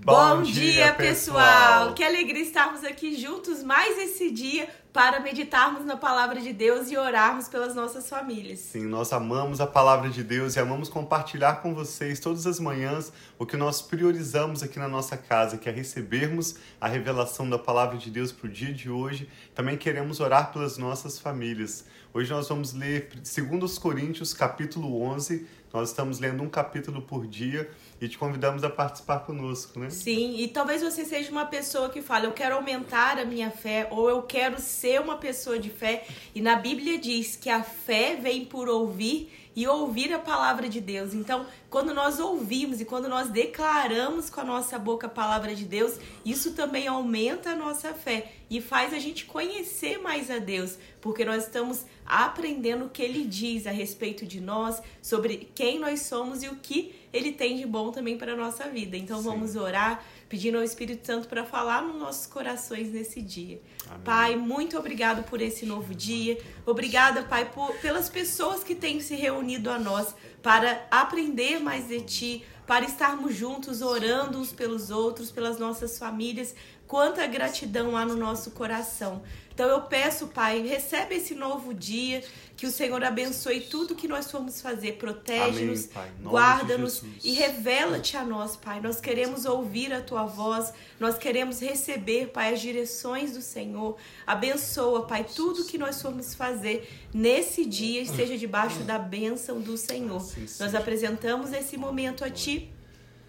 Bom, Bom dia, pessoal. pessoal! Que alegria estarmos aqui juntos mais esse dia para meditarmos na palavra de Deus e orarmos pelas nossas famílias. Sim, nós amamos a palavra de Deus e amamos compartilhar com vocês todas as manhãs o que nós priorizamos aqui na nossa casa, que é recebermos a revelação da palavra de Deus para o dia de hoje. Também queremos orar pelas nossas famílias. Hoje nós vamos ler 2 Coríntios, capítulo 11. Nós estamos lendo um capítulo por dia e te convidamos a participar conosco, né? Sim, e talvez você seja uma pessoa que fala, eu quero aumentar a minha fé, ou eu quero ser uma pessoa de fé. E na Bíblia diz que a fé vem por ouvir e ouvir a palavra de Deus. Então, quando nós ouvimos e quando nós declaramos com a nossa boca a palavra de Deus, isso também aumenta a nossa fé e faz a gente conhecer mais a Deus, porque nós estamos aprendendo o que ele diz a respeito de nós, sobre quem nós somos e o que ele tem de bom também para a nossa vida. Então, Sim. vamos orar pedindo ao Espírito Santo para falar nos nossos corações nesse dia. Amém. Pai, muito obrigado por esse novo dia. Obrigada, Pai, por, pelas pessoas que têm se reunido a nós para aprender mais de Ti, para estarmos juntos orando uns pelos outros, pelas nossas famílias. Quanta gratidão há no nosso coração. Então eu peço, Pai, recebe esse novo dia, que o Senhor abençoe tudo que nós formos fazer, protege-nos, guarda-nos e revela-te a nós, Pai. Nós queremos ouvir a tua voz, nós queremos receber, Pai, as direções do Senhor. Abençoa, Pai, tudo que nós formos fazer nesse dia esteja debaixo da bênção do Senhor. Nós apresentamos esse momento a ti.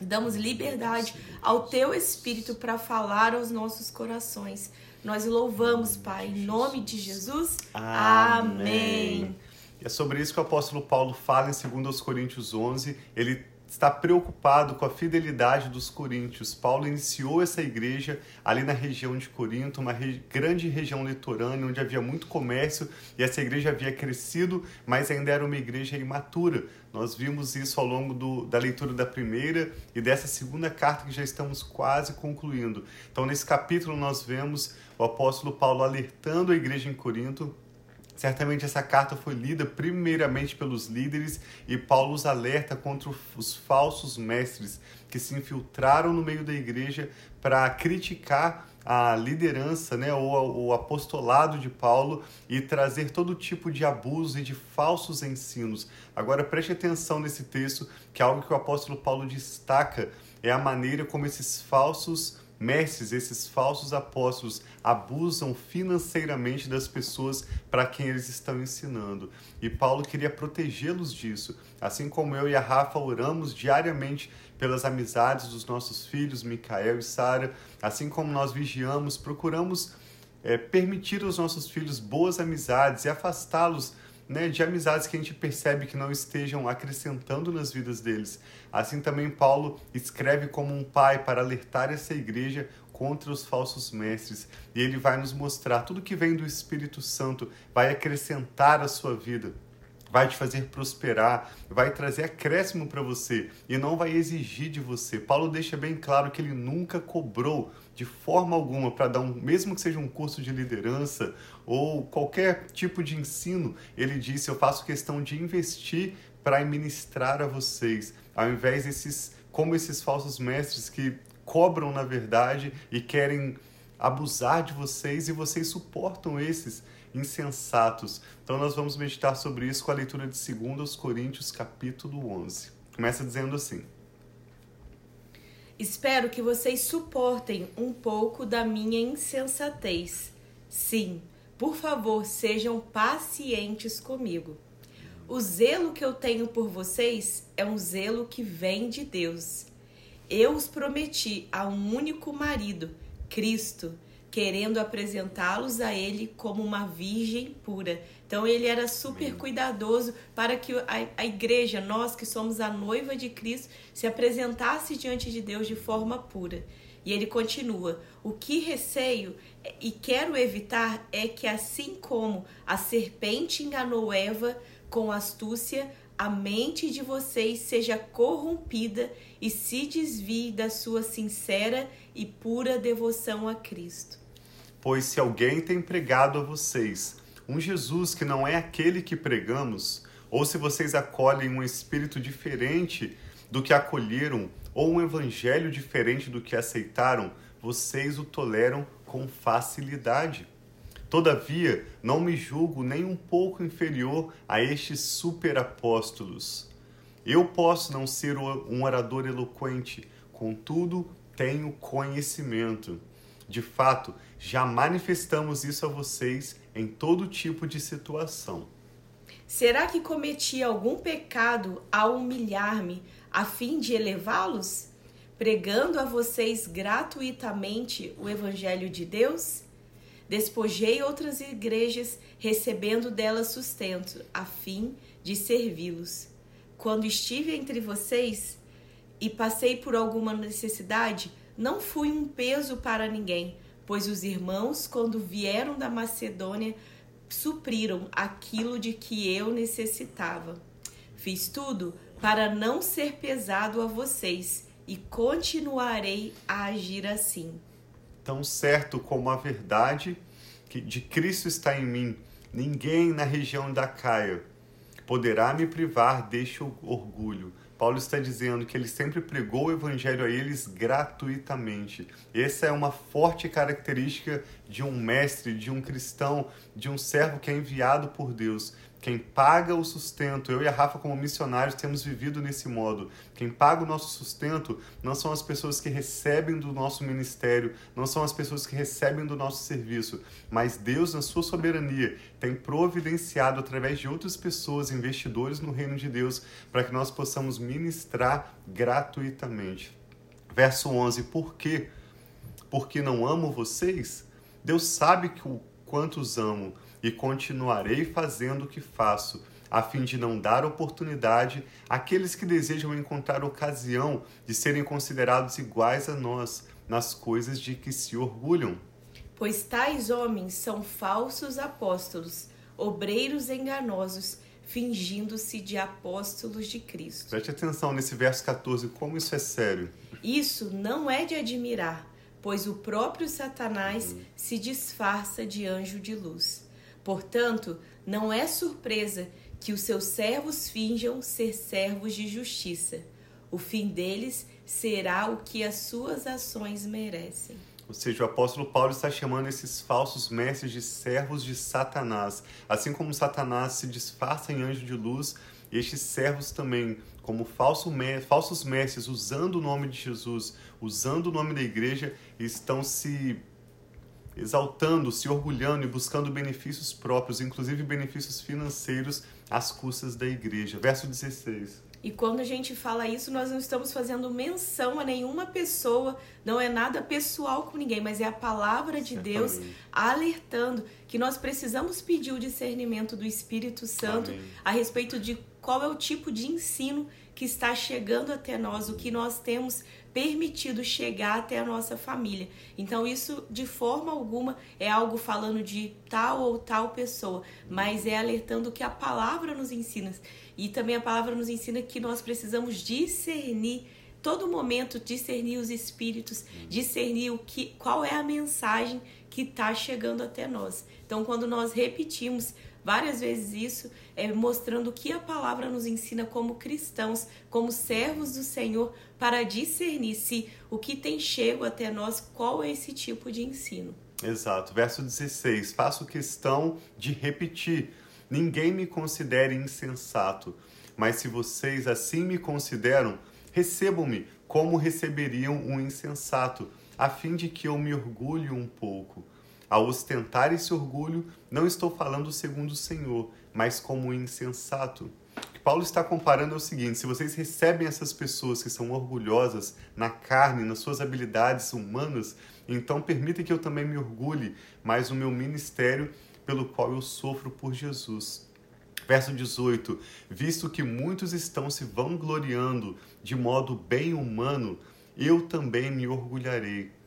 Damos liberdade ao teu espírito para falar aos nossos corações. Nós louvamos, Pai, em nome de Jesus. Amém. Amém. É sobre isso que o apóstolo Paulo fala em 2 Coríntios 11. Ele está preocupado com a fidelidade dos coríntios. Paulo iniciou essa igreja ali na região de Corinto, uma re... grande região litorânea onde havia muito comércio e essa igreja havia crescido, mas ainda era uma igreja imatura. Nós vimos isso ao longo do, da leitura da primeira e dessa segunda carta que já estamos quase concluindo. Então, nesse capítulo, nós vemos o apóstolo Paulo alertando a igreja em Corinto Certamente essa carta foi lida primeiramente pelos líderes e Paulo os alerta contra os falsos mestres que se infiltraram no meio da igreja para criticar a liderança, né, ou o apostolado de Paulo e trazer todo tipo de abuso e de falsos ensinos. Agora preste atenção nesse texto, que é algo que o apóstolo Paulo destaca, é a maneira como esses falsos mestres, esses falsos apóstolos, abusam financeiramente das pessoas para quem eles estão ensinando. E Paulo queria protegê-los disso. Assim como eu e a Rafa oramos diariamente pelas amizades dos nossos filhos, Micael e Sara, assim como nós vigiamos, procuramos é, permitir aos nossos filhos boas amizades e afastá-los né, de amizades que a gente percebe que não estejam acrescentando nas vidas deles. Assim também Paulo escreve como um pai para alertar essa igreja contra os falsos mestres. E ele vai nos mostrar tudo que vem do Espírito Santo, vai acrescentar a sua vida vai te fazer prosperar, vai trazer acréscimo para você e não vai exigir de você. Paulo deixa bem claro que ele nunca cobrou de forma alguma para dar um, mesmo que seja um curso de liderança ou qualquer tipo de ensino, ele disse: "Eu faço questão de investir para ministrar a vocês", ao invés desses como esses falsos mestres que cobram na verdade e querem abusar de vocês e vocês suportam esses insensatos. Então nós vamos meditar sobre isso com a leitura de 2 Coríntios capítulo 11. Começa dizendo assim: Espero que vocês suportem um pouco da minha insensatez. Sim, por favor, sejam pacientes comigo. O zelo que eu tenho por vocês é um zelo que vem de Deus. Eu os prometi a um único marido, Cristo, querendo apresentá-los a ele como uma virgem pura. Então ele era super cuidadoso para que a, a igreja, nós que somos a noiva de Cristo, se apresentasse diante de Deus de forma pura. E ele continua: O que receio e quero evitar é que, assim como a serpente enganou Eva com astúcia, a mente de vocês seja corrompida e se desvie da sua sincera e pura devoção a Cristo. Pois se alguém tem pregado a vocês um Jesus que não é aquele que pregamos, ou se vocês acolhem um espírito diferente do que acolheram ou um evangelho diferente do que aceitaram, vocês o toleram com facilidade. Todavia, não me julgo nem um pouco inferior a estes superapóstolos. Eu posso não ser um orador eloquente, contudo, tenho conhecimento. De fato, já manifestamos isso a vocês em todo tipo de situação. Será que cometi algum pecado ao humilhar-me a fim de elevá-los? Pregando a vocês gratuitamente o Evangelho de Deus? Despojei outras igrejas, recebendo delas sustento, a fim de servi-los. Quando estive entre vocês e passei por alguma necessidade, não fui um peso para ninguém, pois os irmãos, quando vieram da Macedônia, supriram aquilo de que eu necessitava. Fiz tudo para não ser pesado a vocês e continuarei a agir assim tão certo como a verdade que de Cristo está em mim, ninguém na região da Caia poderá me privar deste orgulho. Paulo está dizendo que ele sempre pregou o evangelho a eles gratuitamente. Essa é uma forte característica de um mestre, de um cristão, de um servo que é enviado por Deus. Quem paga o sustento, eu e a Rafa, como missionários, temos vivido nesse modo. Quem paga o nosso sustento não são as pessoas que recebem do nosso ministério, não são as pessoas que recebem do nosso serviço, mas Deus, na sua soberania, tem providenciado através de outras pessoas, investidores no reino de Deus, para que nós possamos ministrar gratuitamente. Verso 11: Por quê? Porque não amo vocês? Deus sabe que o quanto os amo e continuarei fazendo o que faço, a fim de não dar oportunidade àqueles que desejam encontrar ocasião de serem considerados iguais a nós nas coisas de que se orgulham. Pois tais homens são falsos apóstolos, obreiros enganosos, fingindo-se de apóstolos de Cristo. Preste atenção nesse verso 14, como isso é sério. Isso não é de admirar, pois o próprio Satanás hum. se disfarça de anjo de luz. Portanto, não é surpresa que os seus servos finjam ser servos de justiça. O fim deles será o que as suas ações merecem. Ou seja, o apóstolo Paulo está chamando esses falsos mestres de servos de Satanás. Assim como Satanás se disfarça em anjo de luz, estes servos também, como falso, falsos mestres, usando o nome de Jesus, usando o nome da igreja, estão se exaltando, se orgulhando e buscando benefícios próprios, inclusive benefícios financeiros, às custas da igreja. Verso 16. E quando a gente fala isso, nós não estamos fazendo menção a nenhuma pessoa, não é nada pessoal com ninguém, mas é a palavra de Certamente. Deus alertando que nós precisamos pedir o discernimento do Espírito Santo Amém. a respeito de qual é o tipo de ensino que está chegando até nós, o que nós temos permitido chegar até a nossa família. Então, isso de forma alguma é algo falando de tal ou tal pessoa, mas é alertando que a palavra nos ensina. E também a palavra nos ensina que nós precisamos discernir todo momento discernir os espíritos, discernir o que, qual é a mensagem que está chegando até nós. Então, quando nós repetimos várias vezes isso, é mostrando o que a palavra nos ensina como cristãos, como servos do Senhor, para discernir se o que tem chego até nós, qual é esse tipo de ensino. Exato. Verso 16: Faço questão de repetir: ninguém me considere insensato, mas se vocês assim me consideram, recebam-me como receberiam um insensato, a fim de que eu me orgulhe um pouco. Ao ostentar esse orgulho, não estou falando segundo o Senhor, mas como insensato. O que Paulo está comparando é o seguinte: se vocês recebem essas pessoas que são orgulhosas na carne, nas suas habilidades humanas, então permitem que eu também me orgulhe, mas o meu ministério pelo qual eu sofro por Jesus. Verso 18: Visto que muitos estão se vangloriando de modo bem humano, eu também me orgulharei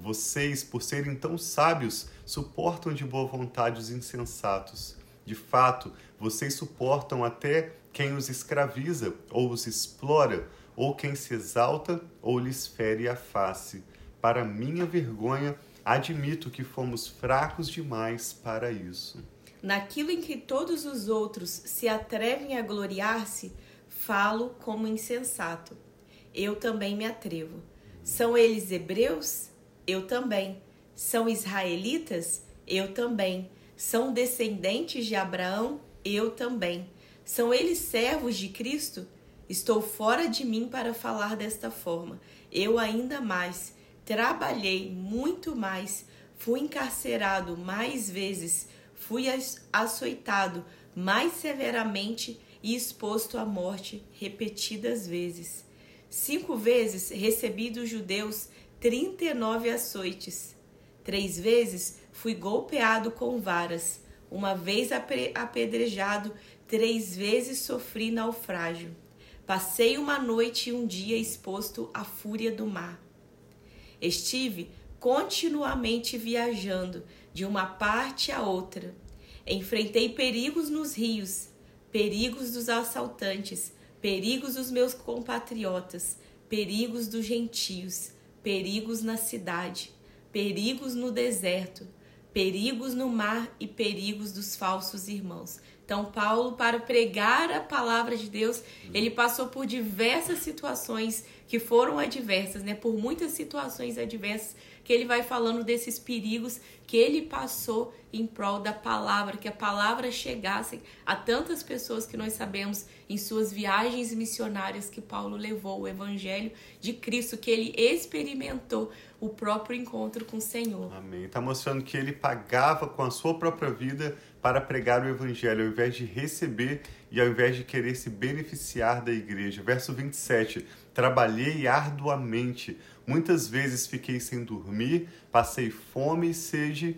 vocês, por serem tão sábios, suportam de boa vontade os insensatos. De fato, vocês suportam até quem os escraviza ou os explora, ou quem se exalta ou lhes fere a face. Para minha vergonha, admito que fomos fracos demais para isso. Naquilo em que todos os outros se atrevem a gloriar-se, falo como insensato Eu também me atrevo. São eles hebreus? Eu também. São israelitas? Eu também. São descendentes de Abraão? Eu também. São eles servos de Cristo? Estou fora de mim para falar desta forma. Eu ainda mais. Trabalhei muito mais. Fui encarcerado mais vezes. Fui açoitado mais severamente e exposto à morte repetidas vezes. Cinco vezes recebi dos judeus trinta e nove açoites. Três vezes fui golpeado com varas. Uma vez apedrejado, três vezes sofri naufrágio. Passei uma noite e um dia exposto à fúria do mar. Estive continuamente viajando de uma parte a outra. Enfrentei perigos nos rios, perigos dos assaltantes, perigos dos meus compatriotas, perigos dos gentios, perigos na cidade, perigos no deserto, perigos no mar e perigos dos falsos irmãos. Então, Paulo, para pregar a palavra de Deus, ele passou por diversas situações que foram adversas, né? Por muitas situações adversas que ele vai falando desses perigos que ele passou em prol da palavra, que a palavra chegasse a tantas pessoas que nós sabemos em suas viagens missionárias que Paulo levou o evangelho de Cristo, que ele experimentou o próprio encontro com o Senhor. Amém. Está mostrando que ele pagava com a sua própria vida para pregar o evangelho, ao invés de receber e ao invés de querer se beneficiar da igreja. Verso 27. Trabalhei arduamente, muitas vezes fiquei sem dormir, passei fome e sede,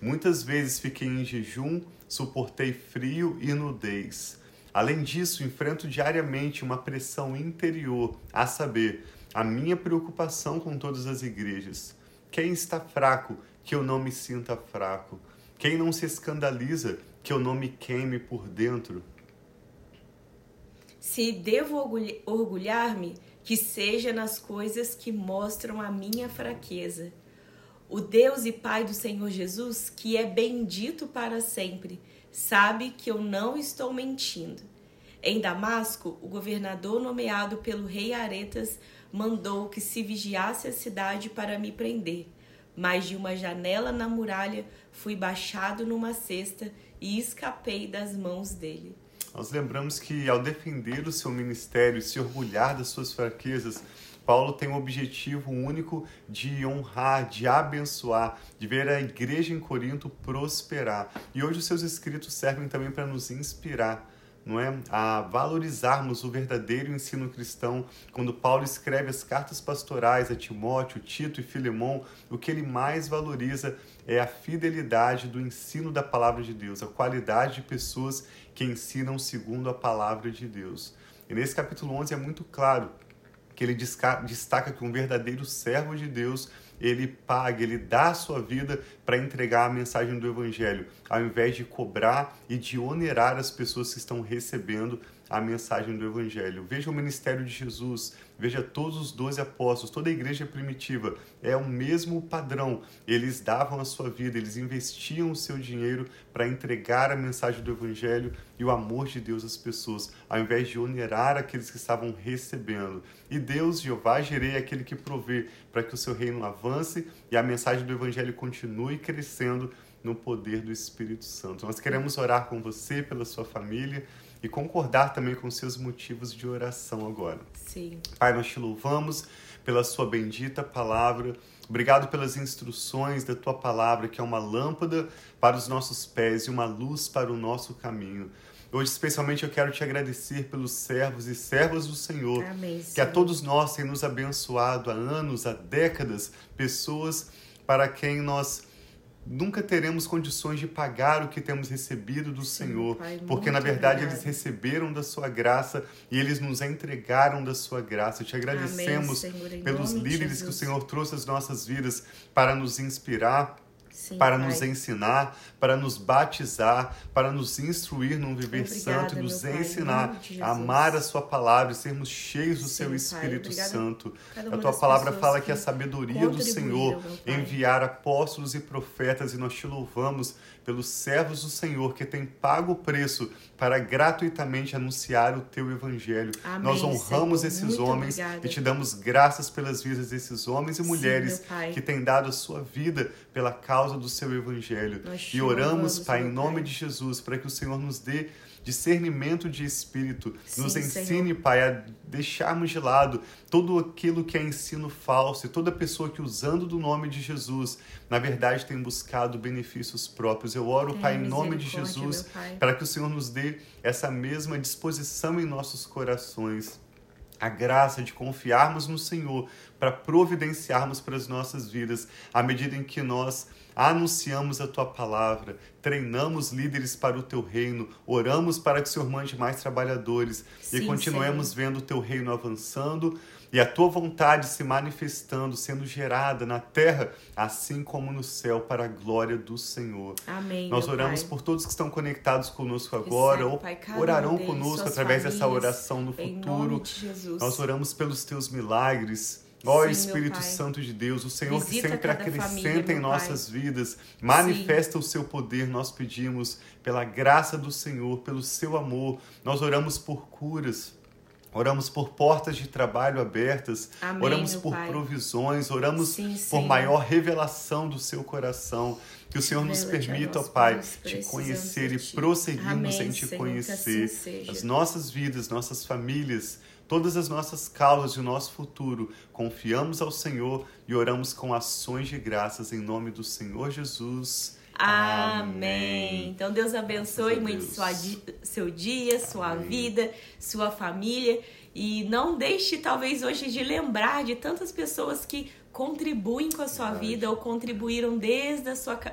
muitas vezes fiquei em jejum, suportei frio e nudez. Além disso, enfrento diariamente uma pressão interior, a saber, a minha preocupação com todas as igrejas. Quem está fraco, que eu não me sinta fraco. Quem não se escandaliza, que eu não me queime por dentro. Se devo orgulhar-me, que seja nas coisas que mostram a minha fraqueza. O Deus e Pai do Senhor Jesus, que é bendito para sempre, sabe que eu não estou mentindo. Em Damasco, o governador nomeado pelo rei Aretas mandou que se vigiasse a cidade para me prender. Mas de uma janela na muralha fui baixado numa cesta e escapei das mãos dele. Nós lembramos que ao defender o seu ministério e se orgulhar das suas fraquezas, Paulo tem o objetivo único de honrar, de abençoar, de ver a igreja em Corinto prosperar. E hoje os seus escritos servem também para nos inspirar não é, a valorizarmos o verdadeiro ensino cristão. Quando Paulo escreve as cartas pastorais a Timóteo, Tito e Filemão, o que ele mais valoriza é a fidelidade do ensino da palavra de Deus, a qualidade de pessoas que ensinam segundo a palavra de Deus. E nesse capítulo 11 é muito claro que ele destaca que um verdadeiro servo de Deus ele paga, ele dá a sua vida para entregar a mensagem do Evangelho, ao invés de cobrar e de onerar as pessoas que estão recebendo a mensagem do Evangelho. Veja o ministério de Jesus, veja todos os doze apóstolos, toda a igreja primitiva. É o mesmo padrão. Eles davam a sua vida, eles investiam o seu dinheiro para entregar a mensagem do Evangelho e o amor de Deus às pessoas, ao invés de onerar aqueles que estavam recebendo. E Deus, Jeová, gerei aquele que provê para que o seu reino avance e a mensagem do Evangelho continue crescendo no poder do Espírito Santo. Nós queremos orar com você, pela sua família e concordar também com seus motivos de oração agora. Sim. Pai, nós te louvamos pela sua bendita palavra. Obrigado pelas instruções da tua palavra, que é uma lâmpada para os nossos pés e uma luz para o nosso caminho. Hoje, especialmente, eu quero te agradecer pelos servos e servas do Senhor, Amém, que a todos nós tem nos abençoado há anos, há décadas, pessoas para quem nós nunca teremos condições de pagar o que temos recebido do Sim, Senhor, pai, porque na verdade obrigado. eles receberam da sua graça e eles nos entregaram da sua graça. Te agradecemos Amém, Senhor, pelos líderes que o Senhor trouxe às nossas vidas para nos inspirar Sim, para Pai. nos ensinar, para nos batizar, para nos instruir num viver Obrigada, santo e nos Pai, ensinar de a amar a Sua palavra e sermos cheios do Sim, Seu Pai, Espírito obrigada Santo. A Tua palavra fala que que a sabedoria do Senhor Pai. enviar apóstolos e profetas e nós te louvamos pelos servos do Senhor que têm pago o preço para gratuitamente anunciar o Teu Evangelho. Amém, nós honramos Senhor. esses Muito homens obrigada. e te damos graças pelas vidas desses homens e Sim, mulheres Pai. que têm dado a sua vida pela causa do seu evangelho. Nós E oramos, Pai, em nome Pai. de Jesus, para que o Senhor nos dê discernimento de espírito, Sim, nos Senhor. ensine, Pai, a deixarmos de lado tudo aquilo que é ensino falso e toda pessoa que usando do nome de Jesus, na verdade tem buscado benefícios próprios. Eu oro, Tenha Pai, em nome de Jesus, para que o Senhor nos dê essa mesma disposição em nossos corações a graça de confiarmos no Senhor para providenciarmos para as nossas vidas, à medida em que nós anunciamos a tua palavra, treinamos líderes para o teu reino, oramos para que o Senhor mande mais trabalhadores e Sim, continuemos vendo o teu reino avançando e a tua vontade se manifestando, sendo gerada na terra, assim como no céu, para a glória do Senhor. Amém. Nós oramos Pai. por todos que estão conectados conosco agora, Recebe, ou Pai, orarão deles, conosco através dessa famílias, oração no futuro. Nós oramos pelos teus milagres. Ó Sim, Espírito Pai. Santo de Deus, o Senhor que Visita sempre cada acrescenta família, em nossas vidas, manifesta o seu poder, nós pedimos pela graça do Senhor, pelo seu amor. Nós oramos por curas, oramos por portas de trabalho abertas, Amém, oramos por Pai. provisões, oramos Sim, por maior revelação do seu coração. Que o Senhor nos permita, ó Pai, te conhecer e prosseguirmos Amém, em te Senhor, que conhecer. assim. As nossas vidas, nossas famílias, todas as nossas causas e o nosso futuro, confiamos ao Senhor e oramos com ações de graças em nome do Senhor Jesus. Amém. Então Deus abençoe a muito Deus. sua seu dia, sua Amém. vida, sua família. E não deixe, talvez, hoje de lembrar de tantas pessoas que contribuem com a sua Verdade. vida ou contribuíram desde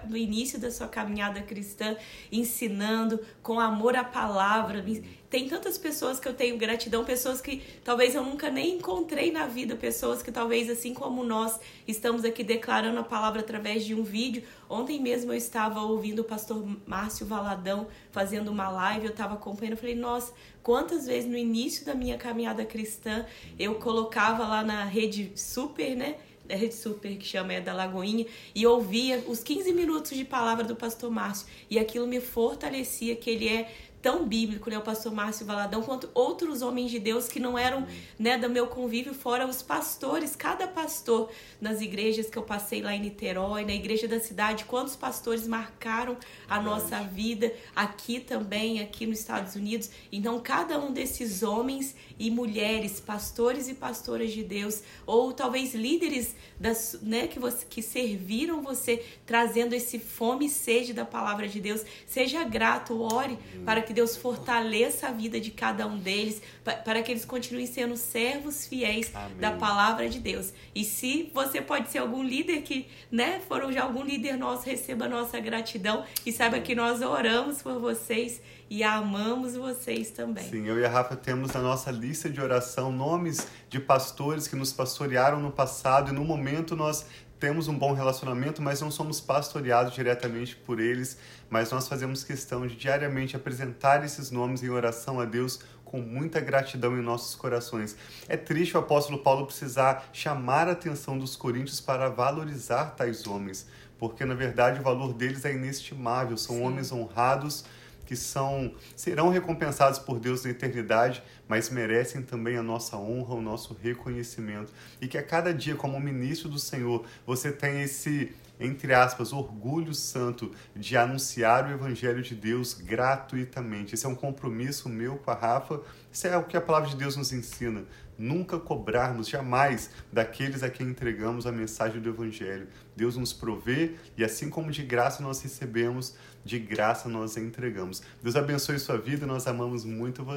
do início da sua caminhada cristã, ensinando com amor à palavra. Tem tantas pessoas que eu tenho gratidão, pessoas que talvez eu nunca nem encontrei na vida, pessoas que talvez assim como nós estamos aqui declarando a palavra através de um vídeo. Ontem mesmo eu estava ouvindo o pastor Márcio Valadão fazendo uma live, eu estava acompanhando, eu falei, nossa, quantas vezes no início da minha caminhada cristã eu colocava lá na rede super, né? É rede super que chama é da Lagoinha. E ouvia os 15 minutos de palavra do pastor Márcio. E aquilo me fortalecia que ele é tão bíblico, né, o pastor Márcio Valadão, quanto outros homens de Deus que não eram, né, do meu convívio, fora os pastores, cada pastor nas igrejas que eu passei lá em Niterói, na igreja da cidade, quantos pastores marcaram a nossa vida aqui também, aqui nos Estados Unidos. Então, cada um desses homens e mulheres, pastores e pastoras de Deus, ou talvez líderes das, né, que, você, que serviram você, trazendo esse fome e sede da palavra de Deus, seja grato, ore para que Deus fortaleça a vida de cada um deles, pa- para que eles continuem sendo servos fiéis Amém. da palavra de Deus. E se você pode ser algum líder que, né, foram já algum líder nosso, receba nossa gratidão e saiba que nós oramos por vocês e amamos vocês também. Sim, eu e a Rafa temos na nossa lista de oração nomes de pastores que nos pastorearam no passado e no momento nós temos um bom relacionamento, mas não somos pastoreados diretamente por eles, mas nós fazemos questão de diariamente apresentar esses nomes em oração a Deus com muita gratidão em nossos corações. É triste o apóstolo Paulo precisar chamar a atenção dos coríntios para valorizar tais homens, porque na verdade o valor deles é inestimável, são Sim. homens honrados que são serão recompensados por Deus na eternidade, mas merecem também a nossa honra, o nosso reconhecimento. E que a cada dia, como ministro do Senhor, você tenha esse, entre aspas, orgulho santo de anunciar o evangelho de Deus gratuitamente. Esse é um compromisso meu com a Rafa. Isso é o que a palavra de Deus nos ensina. Nunca cobrarmos jamais daqueles a quem entregamos a mensagem do Evangelho. Deus nos provê e assim como de graça nós recebemos, de graça nós entregamos. Deus abençoe sua vida, nós amamos muito você.